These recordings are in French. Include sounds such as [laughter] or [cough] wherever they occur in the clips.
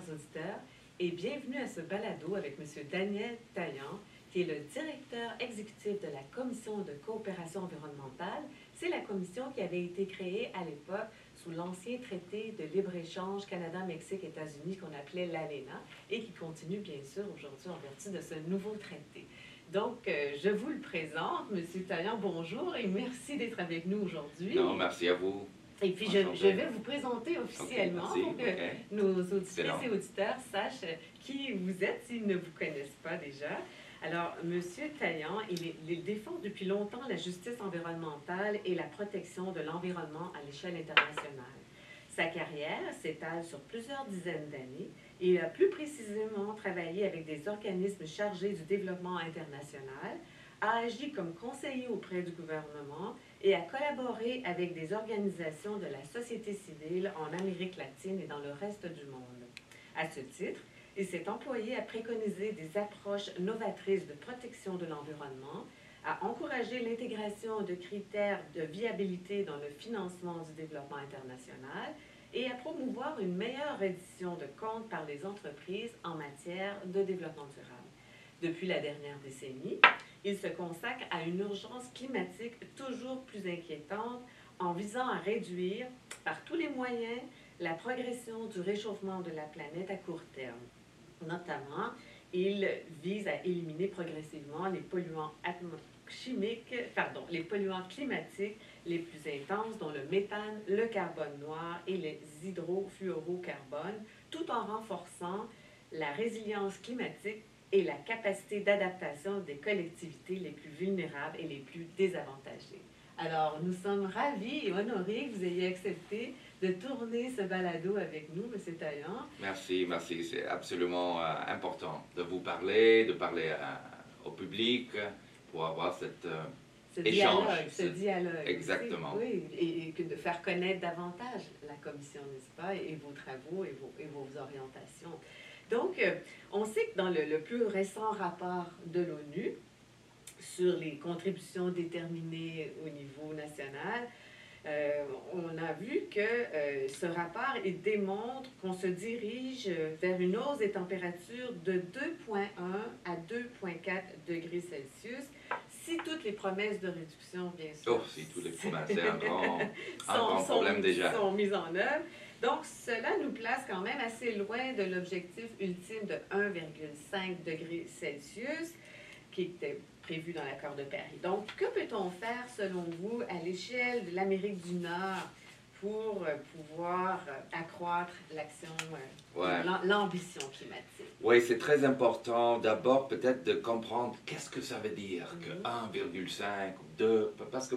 chers auditeurs, et bienvenue à ce balado avec M. Daniel Taillant, qui est le directeur exécutif de la Commission de coopération environnementale. C'est la commission qui avait été créée à l'époque sous l'ancien traité de libre-échange Canada-Mexique-États-Unis qu'on appelait l'ALENA et qui continue bien sûr aujourd'hui en vertu de ce nouveau traité. Donc, euh, je vous le présente, M. Taillant, bonjour et merci d'être avec nous aujourd'hui. Non, merci à vous. Et puis, je, je, vais vous présenter officiellement okay, pour que okay. nos auditrices et auditeurs sachent qui vous êtes s'ils ne vous connaissent pas déjà. Alors, M. Taillant, il, défend depuis longtemps la justice environnementale et la protection de l'environnement à l'échelle internationale. Sa carrière s'étale sur plusieurs dizaines d'années et il a plus précisément travaillé avec des organismes chargés du développement international, a agi comme conseiller auprès du gouvernement et a collaboré avec des organisations de la société civile en Amérique latine et dans le reste du monde. À ce titre, il s'est employé à préconiser des approches novatrices de protection de l'environnement, à encourager l'intégration de critères de viabilité dans le financement du développement international et à promouvoir une meilleure reddition de comptes par les entreprises en matière de développement durable. Depuis la dernière décennie, il se consacre à une urgence climatique toujours plus inquiétante en visant à réduire par tous les moyens la progression du réchauffement de la planète à court terme. Notamment, il vise à éliminer progressivement les polluants chimiques, pardon, les polluants climatiques les plus intenses, dont le méthane, le carbone noir et les hydrofluorocarbones, tout en renforçant la résilience climatique et la capacité d'adaptation des collectivités les plus vulnérables et les plus désavantagées. Alors, nous sommes ravis et honorés que vous ayez accepté de tourner ce balado avec nous, M. Taillant. Merci, merci. C'est absolument euh, important de vous parler, de parler euh, au public pour avoir cette euh, ce échange. dialogue, ce dialogue. Exactement. Oui, et, et, de faire connaître davantage la commission, n'est-ce pas, et, vos travaux et vos, et vos orientations. Donc, euh, on sait que dans le, le plus récent rapport de l'ONU sur les contributions déterminées au niveau national, euh, on a vu que euh, ce rapport il démontre qu'on se dirige vers une hausse des températures de 2,1 à 2,4 degrés Celsius si toutes les promesses de réduction, bien sûr, Oh, si toutes les promesses, c'est [laughs] un grand, un sont, grand problème sont- déjà. sont mises en œuvre. Donc, cela nous place quand même assez loin de l'objectif ultime de 1,5 degré Celsius qui était prévu dans l'accord de Paris. Donc, que peut-on faire, selon vous, à l'échelle de l'Amérique du Nord pour euh, pouvoir euh, accroître l'action, euh, Ouais. l'ambition climatique? Oui, c'est très important d'abord peut-être de comprendre qu'est-ce que ça veut dire que Mhm. 1,5 ou 2, parce que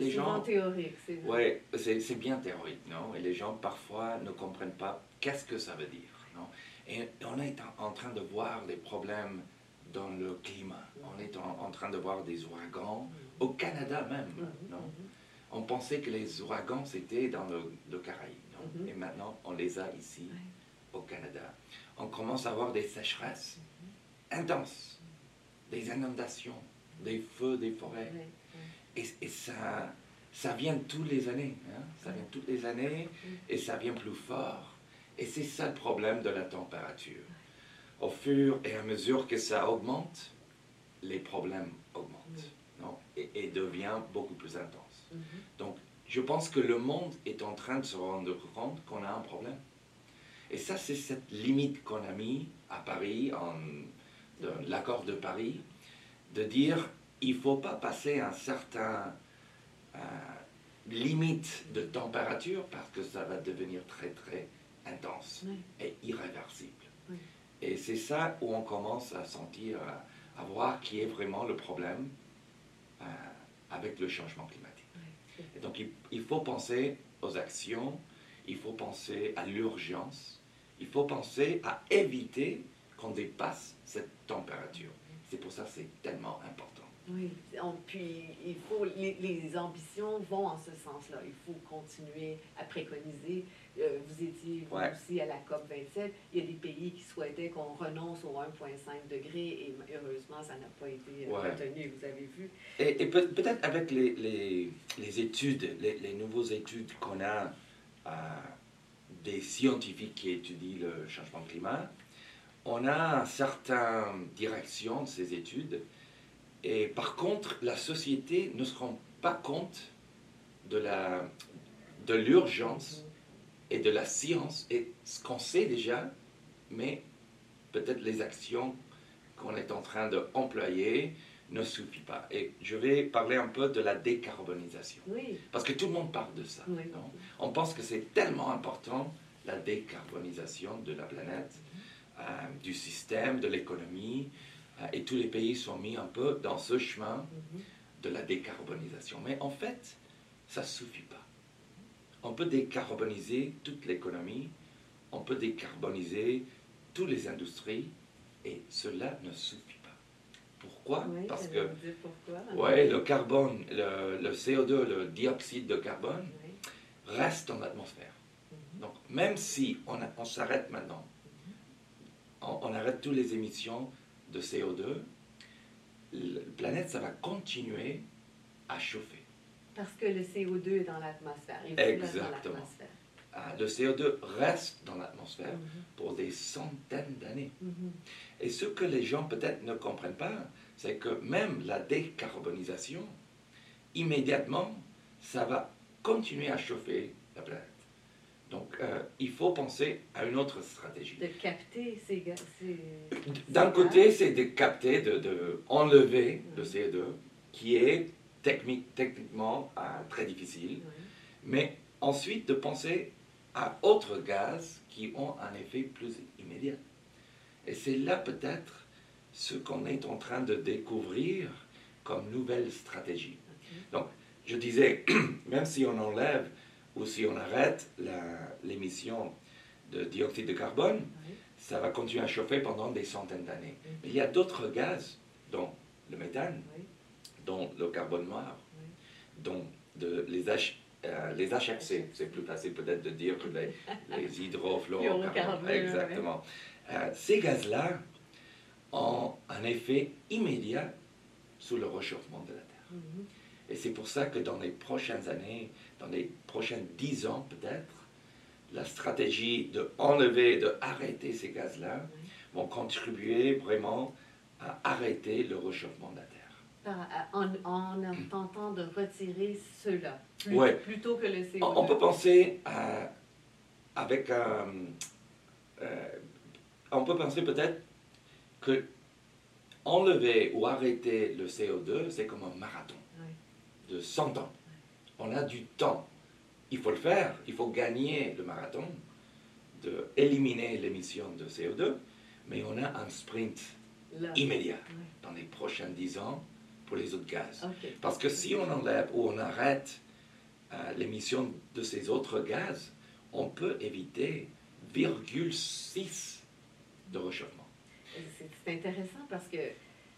les gens... théorique, c'est. Ouais, c'est bien théorique, non? Et les gens parfois ne comprennent pas qu'est-ce que ça veut dire, non? Et on est en, en train de voir les problèmes dans le climat. On est en, en train de voir des ouragans au Canada même, Mhm, non? mhm. On pensait que les ouragans c'était dans le, le Caraïbe, non? Mhm. Et maintenant on les a ici Ouais. au Canada. On commence à avoir des sécheresses intenses, des inondations, des feux des forêts. Ouais, Et, et ça, ça vient tous les années. hein. Ça vient toutes les années et ça vient plus fort. Et c'est ça le problème de la température. Au fur et à mesure que ça augmente, les problèmes augmentent non? Et, et devient beaucoup plus intense. Mhm. Donc, je pense que le monde est en train de se rendre compte qu'on a un problème. Et ça, c'est cette limite qu'on a mis à Paris, en l'accord de Paris, de dire il faut pas passer un certain euh, limite de température parce que ça va devenir très très intense et irréversible. Oui. Et c'est ça où on commence à sentir, à, à voir qui est vraiment le problème euh, avec le changement climatique. Et donc il, il faut penser aux actions, il faut penser à l'urgence, il faut penser à éviter qu'on dépasse cette température. C'est pour ça que c'est tellement important. Oui, on- puis il faut, les, les ambitions vont en ce sens-là. Il faut continuer à préconiser. Euh, vous étiez vous Ouais. aussi à la COP 27. Il y a des pays qui souhaitaient qu'on renonce au 1,5 degré et heureusement, ça n'a pas été Ouais. retenu, vous avez vu. Et, et peut- peut-être avec les, les- les études, les, les nouvelles études qu'on a euh, des scientifiques qui étudient le changement climat. On a certaines directions de ces études. Et par contre, la société ne se rend pas compte de la de l'urgence et de la science et ce qu'on sait déjà, mais peut-être les actions qu'on est en train d'employer ne suffit pas. Et je vais parler un peu de la décarbonisation. Oui. Parce que tout le monde parle de ça. Oui. non? On pense que c'est tellement important, la décarbonisation de la planète, euh, du système, de l'économie. Euh, et tous les pays sont mis un peu dans ce chemin Mhm. de la décarbonisation. Mais en fait, ça ne suffit pas. On peut décarboniser toute l'économie, on peut décarboniser toutes les industries, et cela ne suffit pas. Pourquoi? Oui, Parce que pourquoi? ouais, le carbone, le, le CO2, le dioxyde de carbone, Oui. reste dans l'atmosphère. Mhm. Donc, même si on, s'arrête maintenant, on, on arrête toutes les émissions de CO2, la planète, ça va continuer à chauffer. Parce que le CO2 est dans l'atmosphère. Dans Exactement. Ah, Le CO2 reste dans l'atmosphère Mhm. pour des centaines d'années. Mhm. Et ce que les gens peut-être ne comprennent pas, c'est que même la décarbonisation, immédiatement, ça va continuer à chauffer la planète. Donc, euh, il faut penser à une autre stratégie. De capter ces gaz. D'un côté, c'est de capter, de, de enlever le Mhm. CO2, qui est technique, techniquement euh, très difficile, Oui. mais ensuite de penser à autres gaz qui ont un effet plus immédiat. Et c'est là peut-être ce qu'on est en train de découvrir comme nouvelle stratégie. Ok. Je disais, [clears throat] même si on enlève ou si on arrête l'émission de dioxyde de carbone, Oui. ça va continuer à chauffer pendant des centaines d'années. Mais il y a d'autres gaz, dont le méthane, Oui. dont le carbone noir, dont de, les, H, euh, les HFC. C'est plus facile peut-être de dire que les, [laughs] les hydrofluorocarbures. Fluorocarbures, Exactement. Euh, ces gaz-là ont un effet immédiat sur le réchauffement de la Terre. Mhm. Et c'est pour ça que dans les prochaines années, dans les prochaines dix ans peut-être, la stratégie de enlever, de arrêter ces gaz-là Oui. vont contribuer vraiment à arrêter le réchauffement de la Terre. Par- en, en tentant de retirer plus- Ouais. plutôt que le CO2. On, on peut penser à, avec un, euh, on peut penser peut-être que enlever ou arrêter le CO2, c'est comme un marathon Oui. de 100 ans. On a du temps. Il faut le faire, il faut gagner le marathon, de éliminer l'émission de CO2, mais on a un sprint immédiat dans les prochains 10 ans pour les autres gaz. Parce que si on enlève ou on arrête euh, l'émission de ces autres gaz, on peut éviter 0,6 de réchauffement. C'est intéressant parce que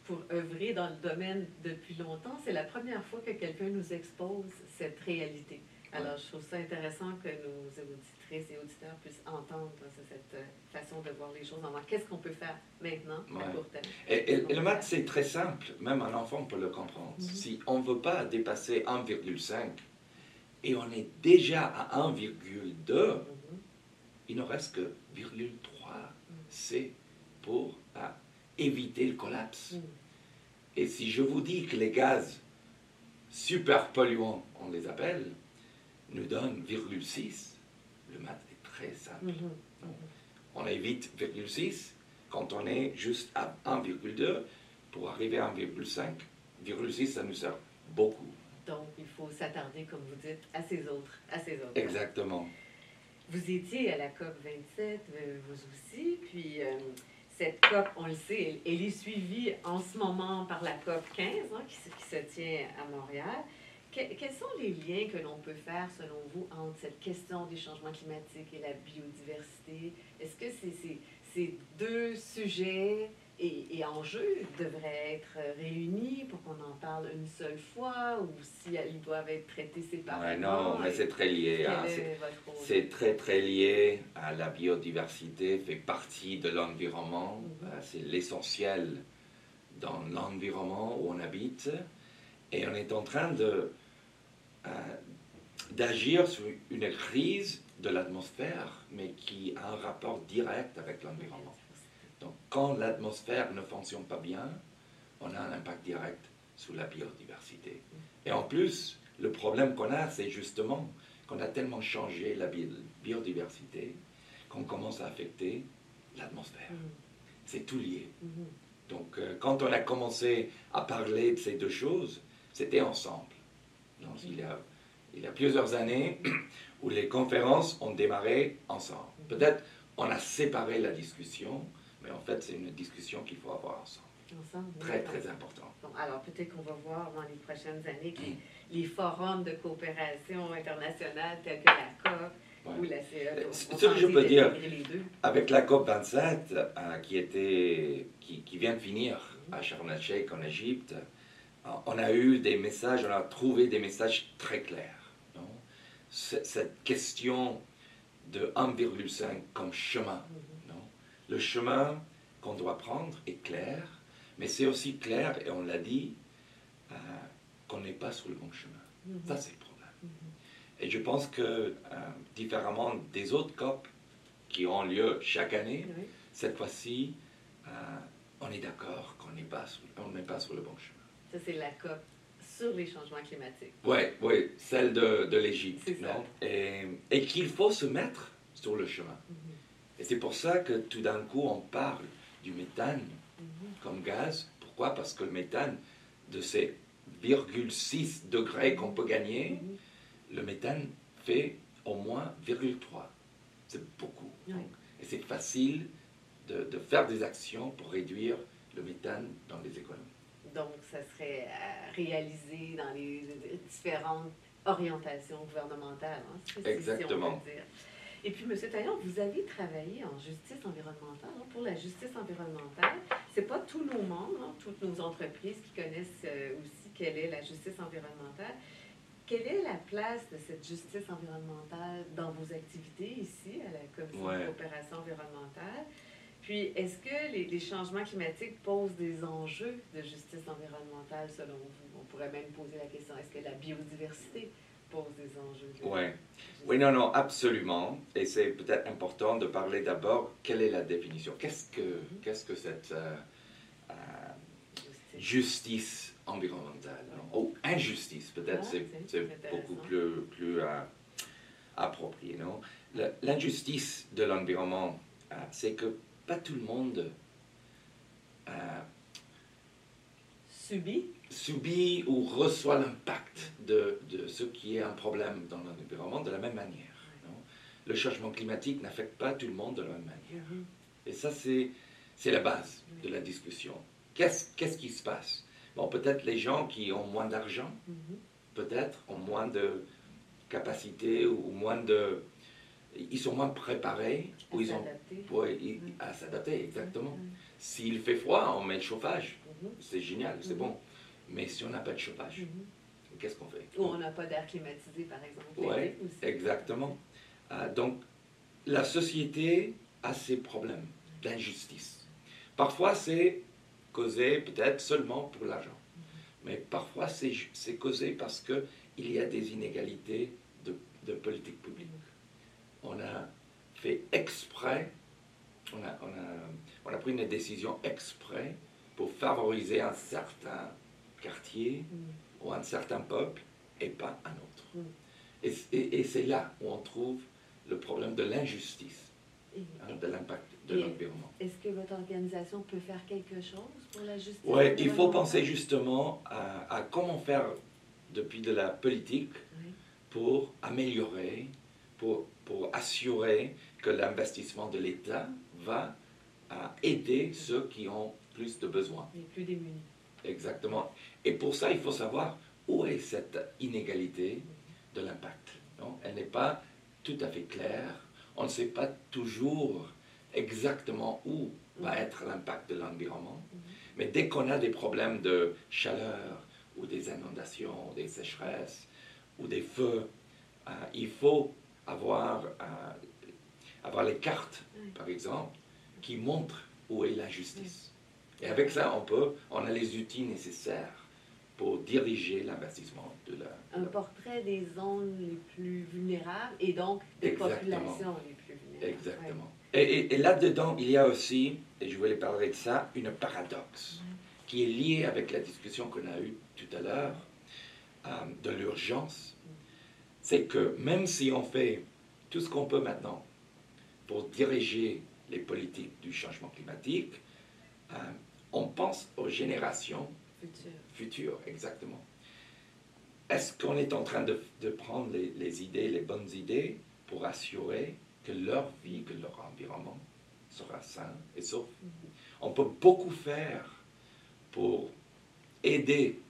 pour œuvrer dans le domaine depuis longtemps, c'est la première fois que quelqu'un nous expose cette réalité. Alors, je trouve ça intéressant que nos auditrices et auditeurs puissent entendre cette euh, façon de voir les choses. Qu'est-ce qu'on peut faire maintenant à Ouais. court terme? Et, et- et le maths, c'est très simple, même un enfant peut le comprendre. Mhm. Si on ne veut pas dépasser 1,5 et on est déjà à 1,2, Mhm. il ne reste que 0,3. C'est pour euh, éviter le collapse. Mhm. Et si je vous dis que les gaz super polluants, on les appelle, nous donnent 0,6, le maths est très simple. Mhm. On évite 0,6 quand on est juste à 1,2 pour arriver à 1,5. 0,6, ça nous sert beaucoup. Donc, il faut s'attarder, comme vous dites, à ces autres. À ces autres. Exactement. Vous étiez à la COP 27, euh, vous aussi, puis euh, cette COP, on le sait, elle, est suivie en ce moment par la COP 15, hein, qui, se- tient à Montréal. Que- quels sont les liens que l'on peut faire, selon vous, entre cette question des changements climatiques et la biodiversité? Est-ce que ces, ces- ces deux sujets et, et enjeux devraient être réunis pour qu'on en parle une seule fois ou si ils doivent être traités séparément? Ouais, non, mais c'est très lié. hein. C'est- très très lié à la biodiversité, fait partie de l'environnement. Mhm. Euh, C'est l'essentiel dans l'environnement où on habite. Et on est en train de, euh, d'agir sur une crise de l'atmosphère, mais qui a un rapport direct avec l'environnement. Donc quand l'atmosphère ne fonctionne pas bien, on a un impact direct sur la biodiversité. Et en plus, le problème qu'on a, c'est justement qu'on a tellement changé la biodiversité qu'on commence à affecter l'atmosphère. Mm. C'est tout lié. Mm-hmm. Donc, euh, quand on a commencé à parler de ces deux choses, c'était ensemble. Donc, il, y a, il y a plusieurs années [clears throat] où les conférences ont démarré ensemble. Mm-hmm. Peut-être on a séparé la discussion, mais en fait, c'est une discussion qu'il faut avoir ensemble. ensemble très, très important. alors, peut-être qu'on va voir dans les prochaines années mm. les forums de coopération internationale tels que la COP, euh, ce que je peux dire, avec la COP27 euh, qui, était, qui, qui, vient de finir à Sharm el-Sheikh en Égypte, euh, on a eu des messages, on a trouvé des messages très clairs. Cette question de 1,5 comme chemin. Mm-hmm. Le chemin qu'on doit prendre est clair, mais c'est aussi clair, et on l'a dit, qu'on n'est pas sur le bon chemin. Mm-hmm. Ça, c'est le problème. Et je pense que, euh, différemment des autres COP qui ont lieu chaque année, cette fois-ci, euh, on est d'accord qu'on n'est pas, pas sur le bon chemin. Ça, c'est la COP sur les changements climatiques. Oui, oui, celle de, de l'Égypte. Et, et qu'il faut se mettre sur le chemin. Et c'est pour ça que tout d'un coup, on parle du méthane mm-hmm. comme gaz. Pourquoi? Parce que le méthane, de ces 0,6 degrés qu'on peut gagner, mm-hmm le méthane fait au moins 0,3. C'est beaucoup. et c'est facile de, de, faire des actions pour réduire le méthane dans les économies. Donc, ça serait réalisé dans les différentes orientations gouvernementales. Hein, Exactement. Et puis, M. Taillon, vous avez travaillé en justice environnementale. Hein, pour la justice environnementale, ce n'est pas tous nos membres, hein, toutes nos entreprises qui connaissent euh, aussi quelle est la justice environnementale. Quelle est la place de cette justice environnementale dans vos activités ici à la Commission de coopération environnementale? Puis, est-ce que les, changements climatiques posent des enjeux de justice environnementale selon vous? On pourrait même poser la question, est-ce que la biodiversité pose des enjeux? Oui. Oui, non, non, absolument. Et c'est peut-être important de parler d'abord, quelle est la définition? Qu'est-ce que, mm-hmm. qu'est-ce que cette euh, euh, justice environnementale, ou injustice, peut-être c'est beaucoup plus, plus euh, approprié. Non? L'injustice de l'environnement, c'est que pas tout le monde subit. Subit ou reçoit l'impact de, de, ce qui est un problème dans l'environnement de la même manière. Non? Le changement climatique n'affecte pas tout le monde de la même manière. Mm-hmm. Et ça, c'est la base de la discussion. Qu'est-ce qui se passe? Bon, peut-être les gens qui ont moins d'argent, mhm. peut-être ont moins de capacité ou moins de... Ils sont moins préparés. À ou ils ont, ouais, À s'adapter, exactement. S'il fait froid, on met le chauffage. C'est génial, c'est bon. Mais si on n'a pas de chauffage, qu'est-ce qu'on fait? Ou on n'a pas d'air climatisé, par exemple. Oui, exactement. Euh, donc, la société a ses problèmes d'injustice. Parfois, c'est causé peut-être seulement pour l'argent. Mais parfois, c'est causé parce qu'il y a des inégalités de, de, politique publique. On a fait exprès, on a, on, a, on a, pris une décision exprès pour favoriser un certain quartier ou un certain peuple et pas un autre. Et, et, c'est là où on trouve le problème de l'injustice, hein, de l'impact de l'environnement. Est-ce que votre organisation peut faire quelque chose pour la justice Oui, il faut penser justement à, comment faire depuis de la politique pour améliorer, pour, pour assurer que l'investissement de l'État va à aider ceux qui ont plus de besoins. Les plus démunis. Exactement. Et pour ça, il faut savoir où est cette inégalité de l'impact. Elle n'est pas tout à fait claire. On ne sait pas toujours exactement où va mhm. être l'impact de l'environnement. Mhm. Mais dès qu'on a des problèmes de chaleur ou des inondations, des sécheresses ou des feux, euh, il faut avoir, euh, avoir les cartes, par exemple, qui montrent où est l'injustice. Et avec ça, on peut, on a les outils nécessaires pour diriger l'investissement de la... Un la- portrait des zones les plus vulnérables et donc des Exactement. populations les plus vulnérables. Exactement. Et, et- et là-dedans, il y a aussi, et je voulais parler de ça, une paradoxe qui est liée avec la discussion qu'on a eue tout à l'heure euh, de l'urgence. C'est que même si on fait tout ce qu'on peut maintenant pour diriger les politiques du changement climatique, euh, on pense aux générations Ouais, futur. futur, exactement. Est-ce qu'on est en train de, de prendre les, les idées, les bonnes idées, pour assurer que leur vie, que leur environnement sera sain et sauf? On peut beaucoup faire pour aider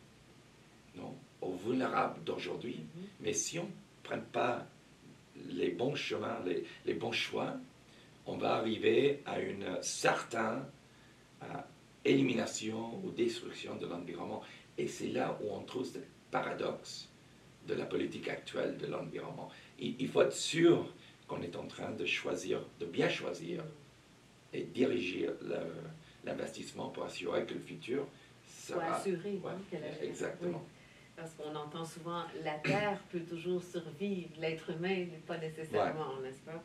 non, aux vulnérables d'aujourd'hui, Mhm. mais si on ne prend pas les bons chemins, les, les bons choix, on va arriver à une certaine élimination ou destruction de l'environnement. Et c'est là où on trouve ce paradoxe de la politique actuelle de l'environnement. Il, faut être sûr qu'on est en train de choisir, de bien choisir et diriger l'investissement pour assurer que le futur Pour sera... assurer Ouais, hein, la exactement. oui. Parce qu'on entend souvent la Terre peut toujours survivre, l'être humain n'est pas nécessairement, n'est-ce pas?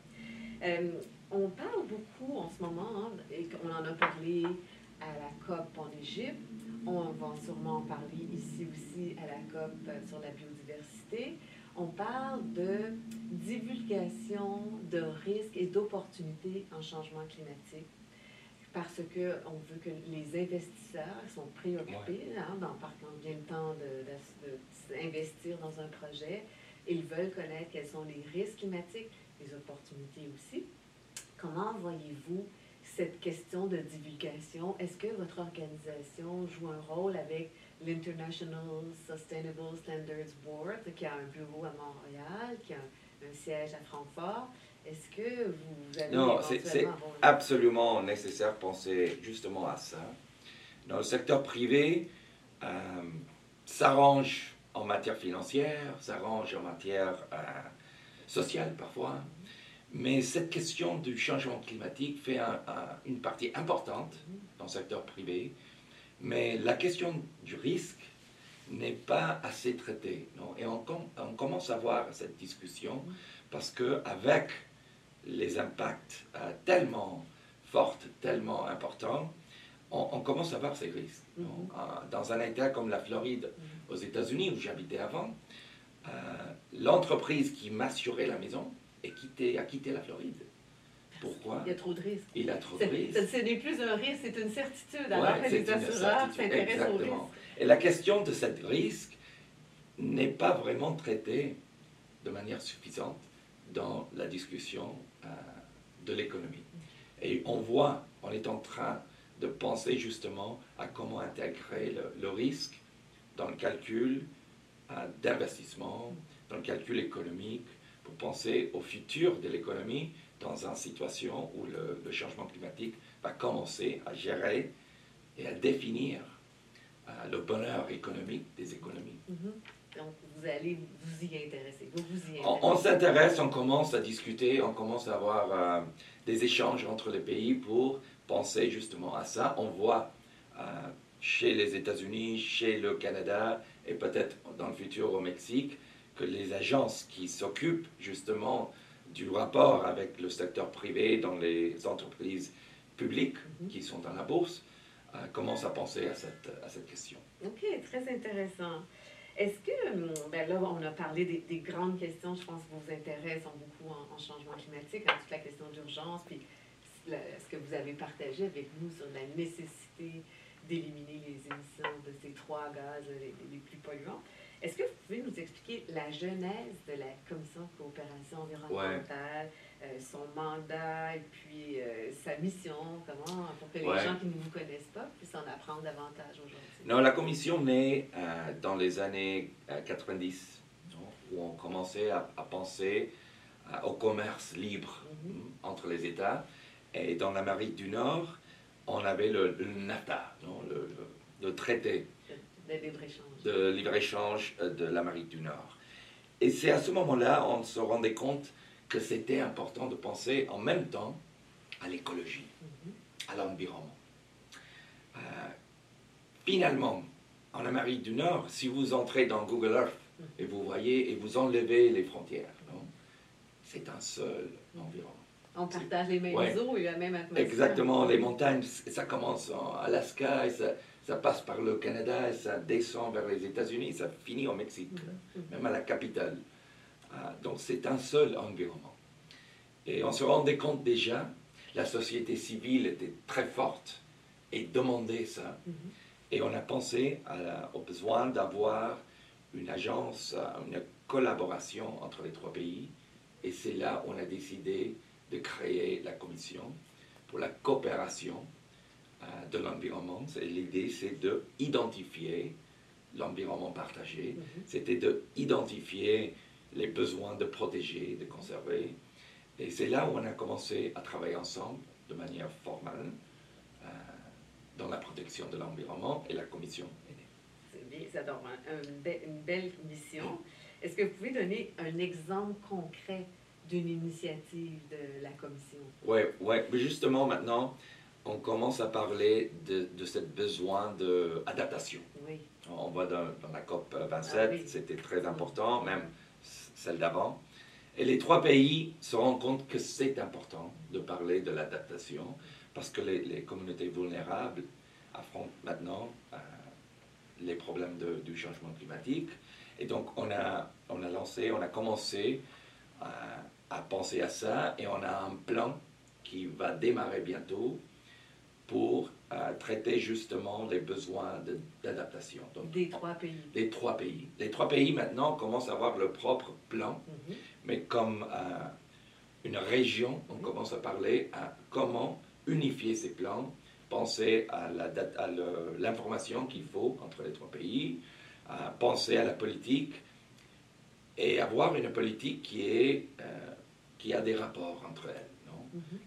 Euh, on parle beaucoup en ce moment, hein, et on en a parlé à la COP en Égypte, on va sûrement en parler ici aussi à la COP euh, sur la biodiversité. On parle de divulgation de risques et d'opportunités en changement climatique parce que on veut que les investisseurs sont préoccupés, hein, dans, par quand vient le temps de- de- de- d'investir dans un projet, ils veulent connaître quels sont les risques climatiques, les opportunités aussi. Comment voyez-vous cette question de divulgation? Est-ce que votre organisation joue un rôle avec l'International Sustainable Standards Board, qui a un bureau à Montréal, qui a un, un siège à Francfort? Est-ce que vous avez Non, c'est- absolument nécessaire de penser justement à ça. Dans le secteur privé, euh, s'arrange en matière financière, s'arrange en matière euh, sociale parfois, mais cette question du changement climatique fait un- un- une partie importante dans le secteur privé, mais la question du risque n'est pas assez traitée. Non? Et on, com- on commence à voir cette discussion parce qu'avec les impacts euh, tellement forts, tellement importants, on, on commence à voir ces risques. Mhm. Euh, Dans un État comme la Floride, Mhm. aux États-Unis, où j'habitais avant, euh, l'entreprise qui m'assurait la maison est quitté- a quitté la Floride. Pourquoi? Il y a trop de risques. Il a trop de C'est- risques. Ce n'est plus un risque, c'est une certitude. Alors Ouais, les assureurs s'intéressent aux risques. Et la question de ce risque n'est pas vraiment traitée de manière suffisante dans la discussion euh, de l'économie. Et on voit, on est en train de penser justement à comment intégrer le, le risque dans le calcul euh, d'investissement, dans le calcul économique, pour penser au futur de l'économie dans une situation où le, le changement climatique va commencer à gérer et à définir euh, le bonheur économique des économies. Mhm. Donc, vous allez vous y intéresser. Vous vous y On, intéressez. on s'intéresse, on commence à discuter, on commence à avoir euh, des échanges entre les pays pour penser justement à ça. On voit euh, chez les États-Unis, chez le Canada et peut-être dans le futur au Mexique que les agences qui s'occupent justement du rapport avec le secteur privé dans les entreprises publiques Mhm. qui sont dans la bourse euh, commencent à penser à cette, à cette question. OK, très intéressant. Est-ce que, hum, ben là, on a parlé des, des grandes questions, je pense, qui vous intéressent beaucoup en, en changement climatique, hein, toute la question d'urgence, puis la- ce que vous avez partagé avec nous sur la nécessité d'éliminer les émissions de ces trois gaz les, les plus polluants. Est-ce que vous pouvez nous expliquer la genèse de la Commission de coopération environnementale, euh, son mandat et puis euh, sa mission, comment, pour que les Ouais. gens qui ne vous connaissent pas puissent en apprendre davantage aujourd'hui? Non, la commission naît euh, dans les années euh, 90, non, où on commençait à, à penser au commerce libre Mhm. mm, entre les États. Et dans l'Amérique du Nord, on avait le, le NAFTA, non, le, le- le traité de libre-échange. de euh, de l'Amérique du Nord. Et c'est à ce moment-là on se rendait compte que c'était important de penser en même temps à l'écologie, Mhm. à l'environnement. Euh, finalement, en Amérique du Nord, si vous entrez dans Google Earth et vous voyez et vous enlevez les frontières, c'est un seul environnement. On partage les mêmes Ouais. eaux et la même atmosphère. Exactement, les montagnes, ça commence en Alaska, et ça, ça passe par le Canada, et ça descend vers les États-Unis, ça finit au Mexique, Mhm. même à la capitale. Ah, donc c'est un seul environnement. Et on se rendait compte déjà, la société civile était très forte et demandait ça. Mhm. Et on a pensé à au besoin d'avoir une agence, euh, une collaboration entre les trois pays. Et c'est là où on a décidé de créer la commission pour la coopération de l'environnement. L'idée, c'est de identifier l'environnement partagé. Mhm. C'était de identifier les besoins de protéger, de conserver. Et c'est là où on a commencé à travailler ensemble de manière formelle euh, dans la protection de l'environnement et la commission est née. C'est bien, ça donne un- be- une belle mission. Est-ce que vous pouvez donner un exemple concret d'une initiative de la commission? Oui, ouais. justement maintenant, on commence à parler de, de ce besoin d'adaptation. Oui. On voit dans, dans la COP 27, Ah oui. c'était très important, même celle d'avant. Et les trois pays se rendent compte que c'est important de parler de l'adaptation parce que les, les communautés vulnérables affrontent maintenant euh, les problèmes de- du changement climatique. Et donc, on a, on a lancé, on a commencé euh, à penser à ça et on a un plan qui va démarrer bientôt pour euh, traiter justement les besoins d'adaptation. Des trois pays. les trois pays. Les trois pays maintenant commencent à avoir leur propre plan, Mhm. mais comme euh, une région, on commence à parler à comment unifier ces plans, penser à l'information qu'il faut entre les trois pays, penser à la politique et avoir une politique qui, est, euh, qui a des rapports entre elles.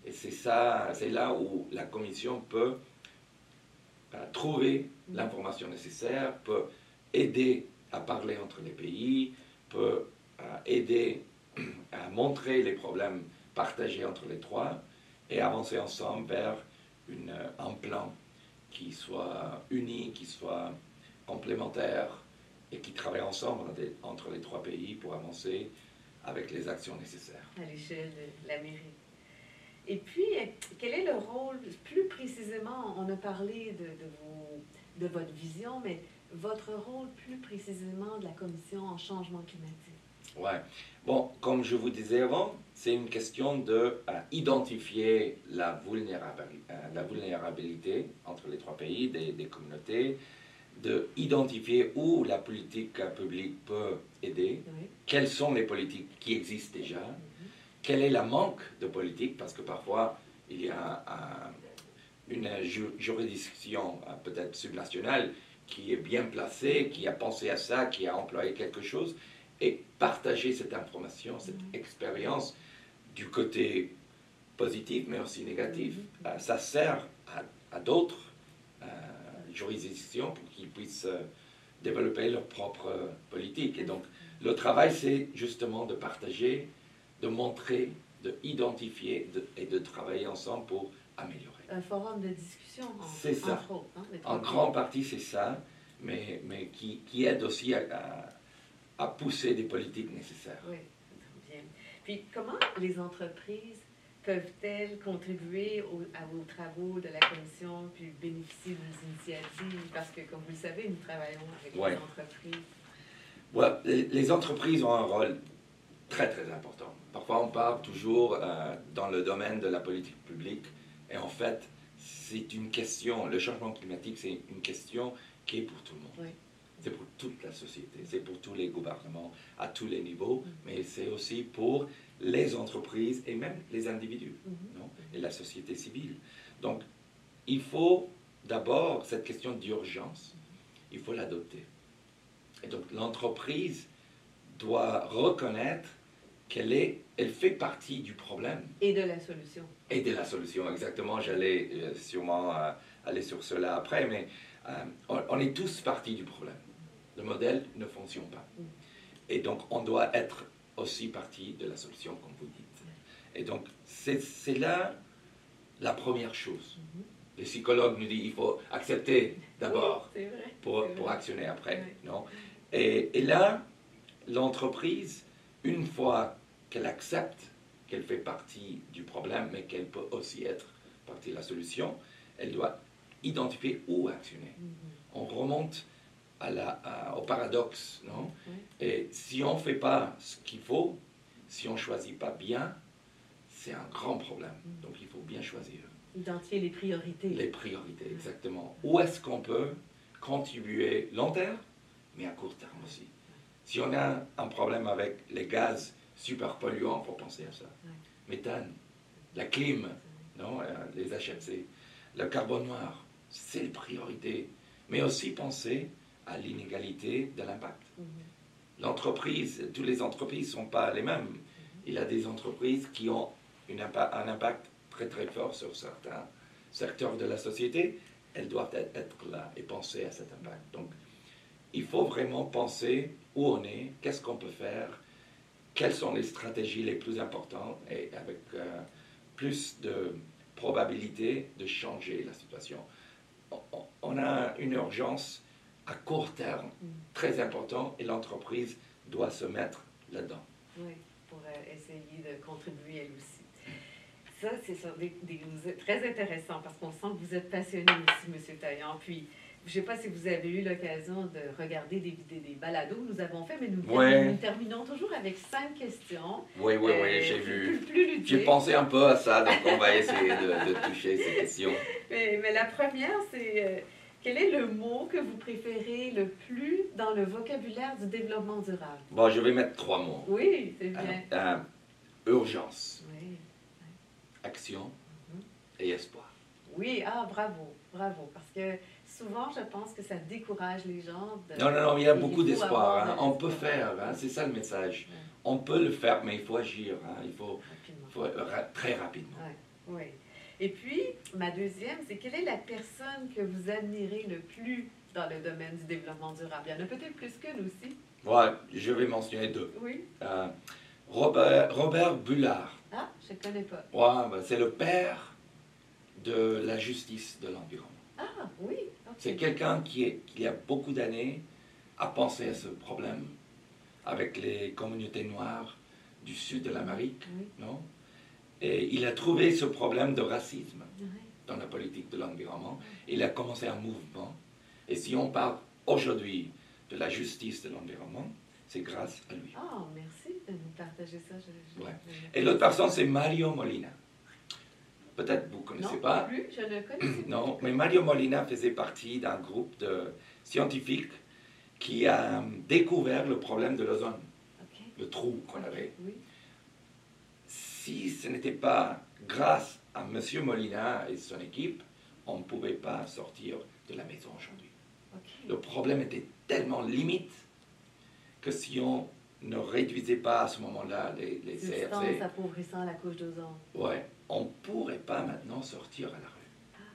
Et c'est ça, c'est là où la commission peut euh, trouver l'information nécessaire, peut aider à parler entre les pays, peut euh, aider [clears throat] à montrer les problèmes partagés entre les trois et avancer ensemble vers euh, un plan qui soit uni, qui soit complémentaire et qui travaille ensemble entre les trois pays pour avancer avec les actions nécessaires. à l'échelle de l'Amérique. Et puis, quel est le rôle, plus précisément, on a parlé de, de, vos- de votre vision, mais votre rôle plus précisément de la Commission en changement climatique? Ouais. Bon, comme je vous disais avant, c'est une question de euh, la, euh, la vulnérabilité entre les trois pays, des, des communautés, de identifier où la politique publique peut aider, Oui. quelles sont les politiques qui existent déjà. Quel est le manque de politique, parce que parfois il y a un- une ju- juridiction euh, peut-être subnationale qui est bien placée, qui a pensé à ça, qui a employé quelque chose, et partager cette information, cette Mhm. expérience du côté positif, mais aussi négatif. Mhm. Euh, ça sert à, à d'autres euh, juridictions pour qu'ils puissent euh, développer leur propre politique. Et donc, le travail, c'est justement de partager, de montrer, de identifier de- et de travailler ensemble pour améliorer. Un forum de discussion, en, C'est ça. entre autres. hein, En grande partie, c'est ça, mais, mais qui, qui aide aussi à, à- à pousser des politiques nécessaires. Oui, très bien. Puis, comment les entreprises peuvent-elles contribuer au- à vos travaux de la Commission puis bénéficier de vos initiatives? Parce que, comme vous le savez, nous travaillons avec Ouais. les entreprises. Ouais, les, les entreprises ont un rôle très très important. Parfois on parle toujours euh, dans le domaine de la politique publique et en fait c'est une question, le changement climatique c'est une question qui est pour tout le monde. Oui. C'est pour toute la société, c'est pour tous les gouvernements à tous les niveaux, Mhm. mais c'est aussi pour les entreprises et même les individus Mhm. non et la société civile. Donc il faut d'abord cette question d'urgence, il faut l'adopter. Et donc l'entreprise doit reconnaître qu'elle est, elle fait partie du problème Et de la solution. et de la solution. Exactement, j'allais euh, sûrement euh, aller sur cela après, mais euh, on, on est tous partie du problème. Le modèle ne fonctionne pas. Et donc on doit être aussi partie de la solution, comme vous dites. Et donc c'est là la première chose. Mhm. les psychologues nous disent qu'il faut accepter d'abord [laughs] Oui, pour, pour actionner après. Oui. Non? Et, et là, l'entreprise, une fois qu'elle accepte qu'elle fait partie du problème, mais qu'elle peut aussi être partie de la solution, elle doit identifier où actionner. Mhm. On remonte à la, à- au paradoxe, non? Oui. Et si on ne fait pas ce qu'il faut, si on ne choisit pas bien, c'est un grand problème. Donc il faut bien choisir Identifier les priorités. les priorités, exactement. Où est-ce qu'on peut contribuer long terme, mais à court terme aussi? Si on a un problème avec les gaz super polluants, il faut penser à ça. Ouais. Méthane, la clim, non, euh, les HFC, le carbone noir, c'est les priorités. Mais aussi penser à l'inégalité de l'impact. Mhm. L'entreprise, toutes les entreprises ne sont pas les mêmes. Il y a des entreprises qui ont une impa- un impact très très fort sur certains secteurs de la société. Elles doivent être là et penser à cet impact. Donc, il faut vraiment penser où on est, qu'est-ce qu'on peut faire, quelles sont les stratégies les plus importantes et avec euh, plus de probabilité de changer la situation. On- a une urgence à court terme Mm. très important et l'entreprise doit se mettre là-dedans. Oui, pour euh, essayer de contribuer elle aussi. Ça, c'est des, des- très intéressant parce qu'on sent que vous êtes passionné aussi, Monsieur Taillant. Puis, je ne sais pas si vous avez eu l'occasion de regarder des, des, des balados que nous avons fait, mais nous, Ouais. nous terminons toujours avec cinq questions. Oui, oui, euh, oui, j'ai plus- vu. Plus, plus. J'ai pensé un peu à ça, donc on va essayer de, de toucher ces questions. Mais, mais la première, c'est euh, quel est le mot que vous préférez le plus dans le vocabulaire du développement durable? Bon, je vais mettre trois mots. Oui, c'est Euh, bien. euh, urgence, Oui. action Mhm. et espoir. Oui, ah, bravo, bravo. Parce que souvent, je pense que ça décourage les gens. De... Non, non, non, il y a beaucoup d'espoir. hein. On peut faire, hein, c'est ça le message. Ouais, On peut le faire, mais il faut agir. hein. Il faut, rapidement. faut ra- très rapidement. Oui. Et puis, ma deuxième, c'est quelle est la personne que vous admirez le plus dans le domaine du développement durable? Il y en a peut-être plus qu'une aussi. Voilà, je vais mentionner deux. Oui. Euh, Robert, Robert Bullard, Ah, je ne connais pas. Ouais, ben, c'est le père de la justice de l'environnement. Ah, oui. C'est quelqu'un qui, est- qui, il y a beaucoup d'années, a pensé à ce problème avec les communautés noires du sud de l'Amérique, Oui. non? Et il a trouvé ce problème de racisme Oui. dans la politique de l'environnement. Il a commencé un mouvement. Et si on parle aujourd'hui de la justice de l'environnement, c'est grâce à lui. Ah, merci de nous partager ça. Je- je- Ouais. Et l'autre personne, c'est Mario Molina. Peut-être vous ne connaissez non, pas. plus, je ne connaissais pas. Non, mais Mario Molina faisait partie d'un groupe de scientifiques qui a découvert le problème de l'ozone, le trou qu'on avait. Oui. Si ce n'était pas grâce à M. Molina et son équipe, on ne pouvait pas sortir de la maison aujourd'hui. Le problème était tellement limite que si on ne réduisait pas à ce moment-là les, les CRC, appauvrissant la couche d'ozone. ouais, on ne pourrait pas maintenant sortir à la rue.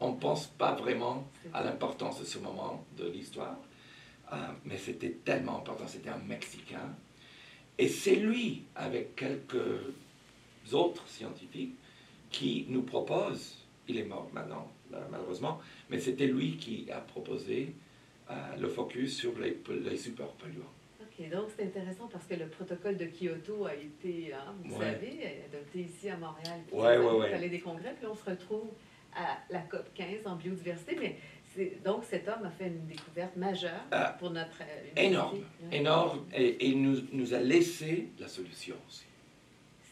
On ne pense pas vraiment à l'importance de ce moment de l'histoire, euh, mais c'était tellement important. C'était un Mexicain. Et c'est lui, avec quelques autres scientifiques, qui nous propose, il est mort maintenant, euh, malheureusement, mais c'était lui qui a proposé euh, le focus sur les, les super polluants. OK, donc c'est intéressant parce que le protocole de Kyoto a été, hein, vous Ouais. savez, adopté ici à Montréal. Ouais, au ouais. Palais des Congrès, puis on se retrouve à la COP 15 en biodiversité. Mais donc cet homme a fait une découverte majeure Ah, pour notre euh, humanité. Énorme, énorme, et, et il nous, nous a laissé la solution aussi.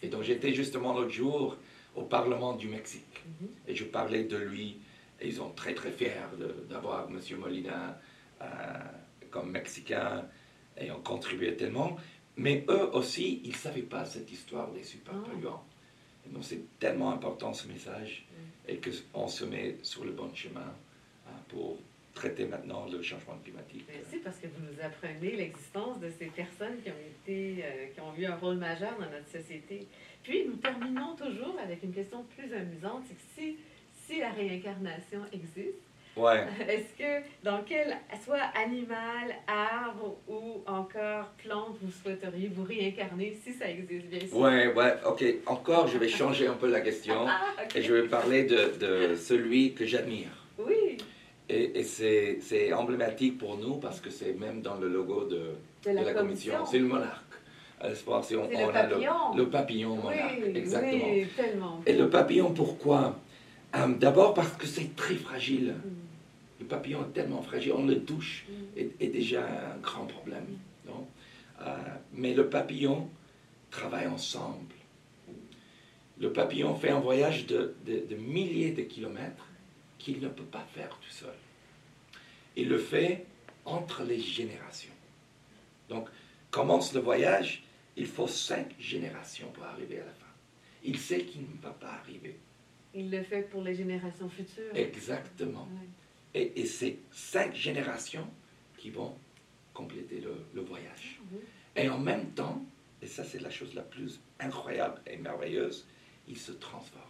Et donc j'étais justement l'autre jour au Parlement du Mexique. Mhm. Et je parlais de lui, et ils sont très très fiers d'avoir M. Molina euh, comme Mexicain, et ont contribué tellement. Mais eux aussi, ils ne savaient pas cette histoire des super Ah. polluants. Donc c'est tellement important ce message, et qu'on se met sur le bon chemin hein, pour traiter maintenant le changement climatique. Merci parce que vous nous apprenez l'existence de ces personnes qui ont été, euh, qui ont eu un rôle majeur dans notre société. Puis nous terminons toujours avec une question plus amusante, c'est que si, si la réincarnation existe, Ouais. [laughs] Est-ce que dans quel, soit animal, arbre ou encore plante, vous souhaiteriez vous réincarner si ça existe bien sûr? Ouais, ouais, ok. Encore, je vais changer un peu la question [laughs] Ah, et je vais parler de, de celui que j'admire. Oui, Et, et c'est emblématique pour nous parce que c'est même dans le logo de, de de la, commission. C'est le monarque. À l'espoir, c'est on, C'est on le a papillon. le papillon monarque. Oui, exactement. oui, tellement. Et le papillon, pourquoi? Euh, D'abord parce que c'est très fragile. Mm, Le papillon est tellement fragile, on le touche, mm. est, est déjà un grand problème. non? Euh, mais le papillon travaille ensemble. Le papillon fait un voyage de, de- de milliers de kilomètres qu'il ne peut pas faire tout seul. Il le fait entre les générations. Donc, commence le voyage, il faut cinq générations pour arriver à la fin. Il sait qu'il ne va pas arriver. Il le fait pour les générations futures. Exactement. Ouais. Et, et c'est cinq générations qui vont compléter le, le voyage. Oui. Et en même temps, et ça c'est la chose la plus incroyable et merveilleuse, il se transforme,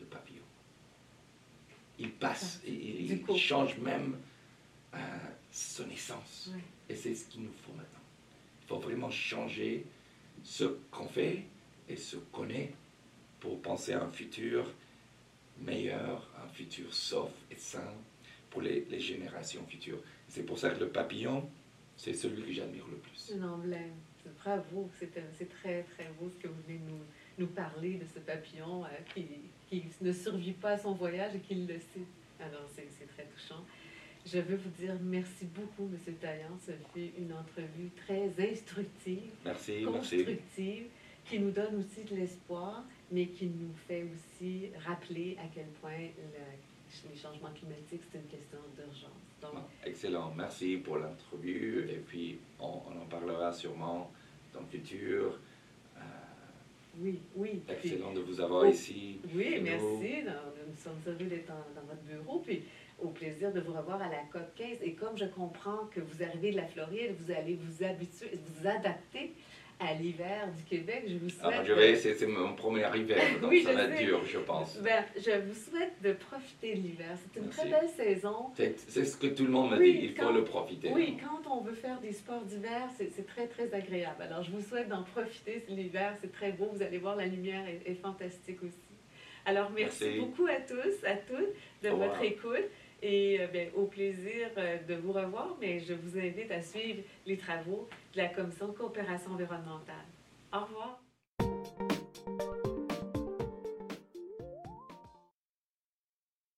le papillon. Il passe, Ah, il, change même euh, son essence. Ouais. Et c'est ce qu'il nous faut maintenant. Il faut vraiment changer ce qu'on fait et ce qu'on est pour penser à un futur meilleur, un futur sauf et sain pour les, les générations futures. C'est pour ça que le papillon, c'est celui que j'admire le plus. Un emblème. Bravo, c'est très très beau ce que vous venez nous, nous parler de ce papillon euh, qui, qui ne survit pas à son voyage et qui le sait. Alors c'est très touchant. Je veux vous dire merci beaucoup, Monsieur Taillant. Ce fut une entrevue très instructive, Merci, merci. constructive, qui nous donne aussi de l'espoir, mais qui nous fait aussi rappeler à quel point le- les changements climatiques, c'est une question d'urgence. Donc, Excellent, merci pour l'interview et puis on, on en parlera sûrement dans le futur. Euh, oui, oui. Puis- excellent de vous avoir Oh, ici. Oui, merci. Nous nous sommes heureux d'être dans, dans votre bureau, puis au plaisir de vous revoir à la COP 15. Et comme je comprends que vous arrivez de la Floride, vous allez vous habituer, vous adapter à l'hiver du Québec. Je vous souhaite. Alors, je vais, c'est mon premier hiver, donc Oui, ça je va être dur, je pense. Ben, je vous souhaite de profiter de l'hiver. C'est une très belle saison. C'est ce que tout le monde Oui, dit, il faut le profiter. Oui, quand on veut faire des sports d'hiver, c'est très, très agréable. Alors, je vous souhaite d'en profiter. L'hiver, c'est très beau. Vous allez voir, la lumière est, est fantastique aussi. Alors, merci, Merci. beaucoup à tous, à toutes de Au votre revoir. écoute. Et euh, bien, au plaisir euh, de vous revoir, mais je vous invite à suivre les travaux de la Commission de coopération environnementale. Au revoir.